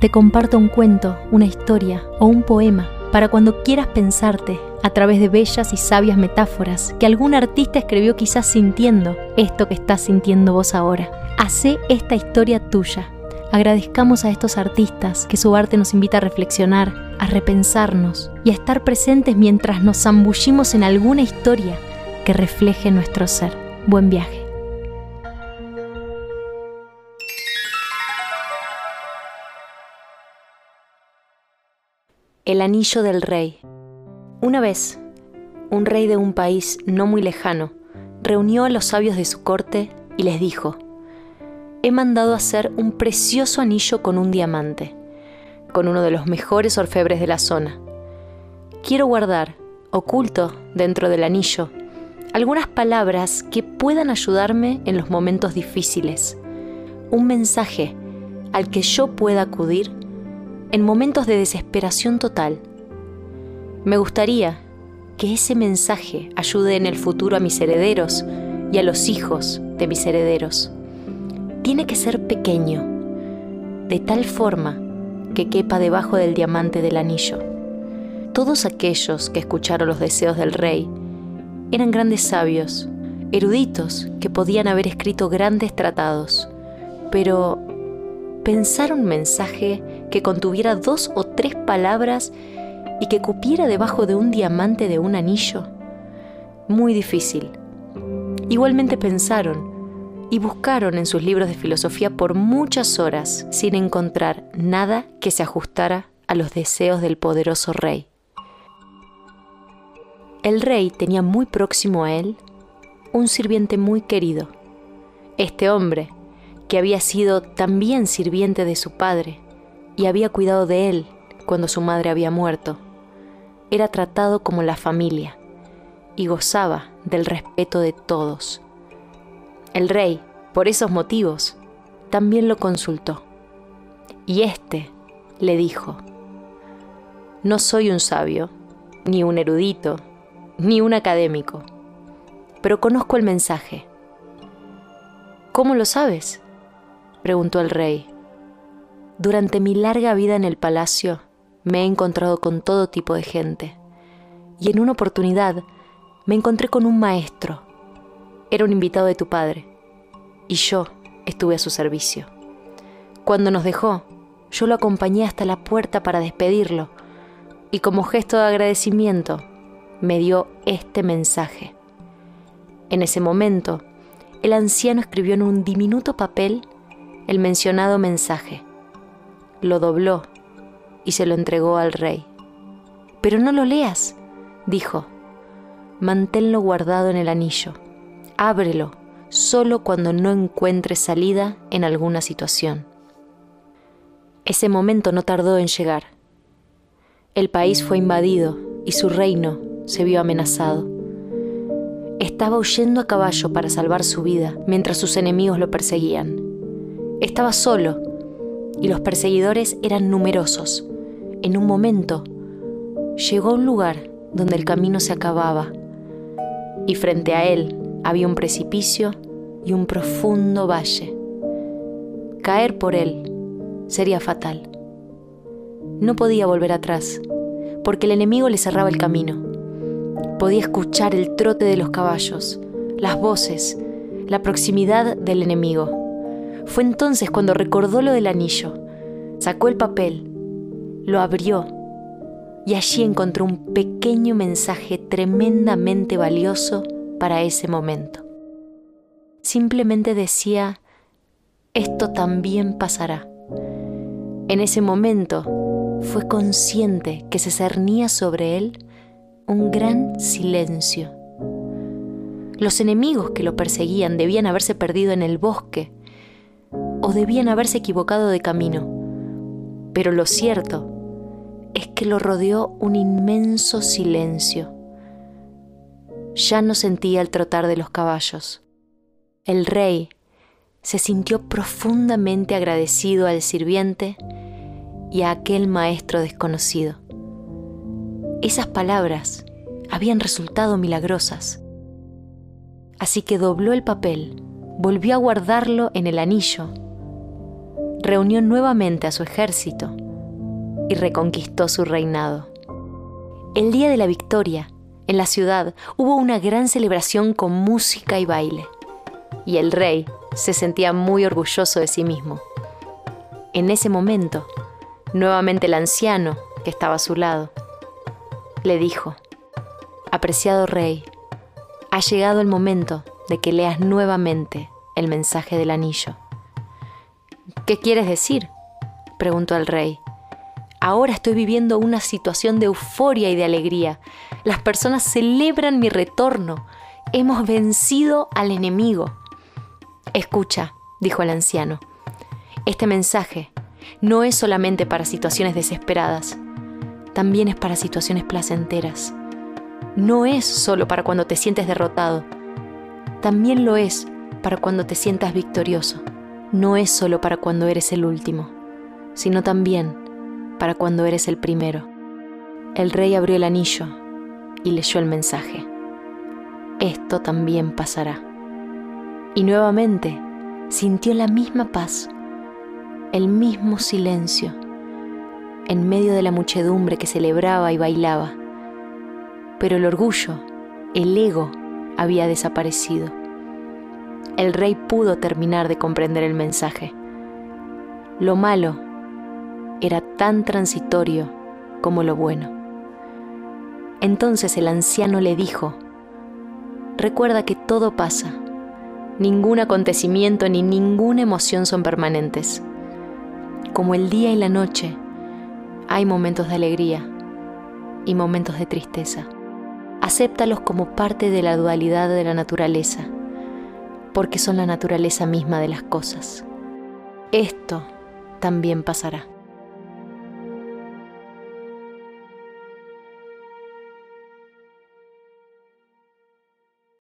te comparto un cuento, una historia o un poema para cuando quieras pensarte a través de bellas y sabias metáforas que algún artista escribió quizás sintiendo esto que estás sintiendo vos ahora. Hacé esta historia tuya. Agradezcamos a estos artistas que su arte nos invita a reflexionar, a repensarnos y a estar presentes mientras nos zambullimos en alguna historia que refleje nuestro ser. Buen viaje. El anillo del rey. Una vez, un rey de un país no muy lejano reunió a los sabios de su corte y les dijo, he mandado hacer un precioso anillo con un diamante, con uno de los mejores orfebres de la zona. Quiero guardar, oculto dentro del anillo, algunas palabras que puedan ayudarme en los momentos difíciles, un mensaje al que yo pueda acudir en momentos de desesperación total. Me gustaría que ese mensaje ayude en el futuro a mis herederos y a los hijos de mis herederos. Tiene que ser pequeño, de tal forma que quepa debajo del diamante del anillo. Todos aquellos que escucharon los deseos del rey eran grandes sabios, eruditos que podían haber escrito grandes tratados, pero pensar un mensaje que contuviera dos o tres palabras y que cupiera debajo de un diamante de un anillo? Muy difícil. Igualmente pensaron y buscaron en sus libros de filosofía por muchas horas sin encontrar nada que se ajustara a los deseos del poderoso rey. El rey tenía muy próximo a él un sirviente muy querido. Este hombre que había sido también sirviente de su padre y había cuidado de él cuando su madre había muerto. Era tratado como la familia y gozaba del respeto de todos. El rey, por esos motivos, también lo consultó. Y éste le dijo, no soy un sabio, ni un erudito, ni un académico, pero conozco el mensaje. ¿Cómo lo sabes? Preguntó el rey. Durante mi larga vida en el palacio me he encontrado con todo tipo de gente y en una oportunidad me encontré con un maestro. Era un invitado de tu padre y yo estuve a su servicio. Cuando nos dejó, yo lo acompañé hasta la puerta para despedirlo y como gesto de agradecimiento me dio este mensaje. En ese momento, el anciano escribió en un diminuto papel el mencionado mensaje, lo dobló y se lo entregó al rey. Pero no lo leas, dijo, manténlo guardado en el anillo, ábrelo solo cuando no encuentres salida en alguna situación. Ese momento no tardó en llegar. El país fue invadido y su reino se vio amenazado. Estaba huyendo a caballo para salvar su vida mientras sus enemigos lo perseguían. Estaba solo y los perseguidores eran numerosos. En un momento llegó a un lugar donde el camino se acababa y frente a él había un precipicio y un profundo valle. Caer por él sería fatal. No podía volver atrás porque el enemigo le cerraba el camino. Podía escuchar el trote de los caballos, las voces, la proximidad del enemigo. Fue entonces cuando recordó lo del anillo, sacó el papel, lo abrió y allí encontró un pequeño mensaje tremendamente valioso para ese momento. Simplemente decía, esto también pasará. En ese momento fue consciente que se cernía sobre él un gran silencio. Los enemigos que lo perseguían debían haberse perdido en el bosque o debían haberse equivocado de camino. Pero lo cierto es que lo rodeó un inmenso silencio. Ya no sentía el trotar de los caballos. El rey se sintió profundamente agradecido al sirviente y a aquel maestro desconocido. Esas palabras habían resultado milagrosas. Así que dobló el papel, volvió a guardarlo en el anillo reunió nuevamente a su ejército y reconquistó su reinado. El día de la victoria, en la ciudad hubo una gran celebración con música y baile, y el rey se sentía muy orgulloso de sí mismo. En ese momento, nuevamente el anciano, que estaba a su lado, le dijo, Apreciado rey, ha llegado el momento de que leas nuevamente el mensaje del anillo. ¿Qué quieres decir? preguntó el rey. Ahora estoy viviendo una situación de euforia y de alegría. Las personas celebran mi retorno. Hemos vencido al enemigo. Escucha, dijo el anciano. Este mensaje no es solamente para situaciones desesperadas, también es para situaciones placenteras. No es solo para cuando te sientes derrotado, también lo es para cuando te sientas victorioso no es solo para cuando eres el último, sino también para cuando eres el primero. El rey abrió el anillo y leyó el mensaje. Esto también pasará. Y nuevamente sintió la misma paz, el mismo silencio, en medio de la muchedumbre que celebraba y bailaba. Pero el orgullo, el ego, había desaparecido el rey pudo terminar de comprender el mensaje. Lo malo era tan transitorio como lo bueno. Entonces el anciano le dijo, recuerda que todo pasa, ningún acontecimiento ni ninguna emoción son permanentes. Como el día y la noche, hay momentos de alegría y momentos de tristeza. Acéptalos como parte de la dualidad de la naturaleza porque son la naturaleza misma de las cosas. Esto también pasará.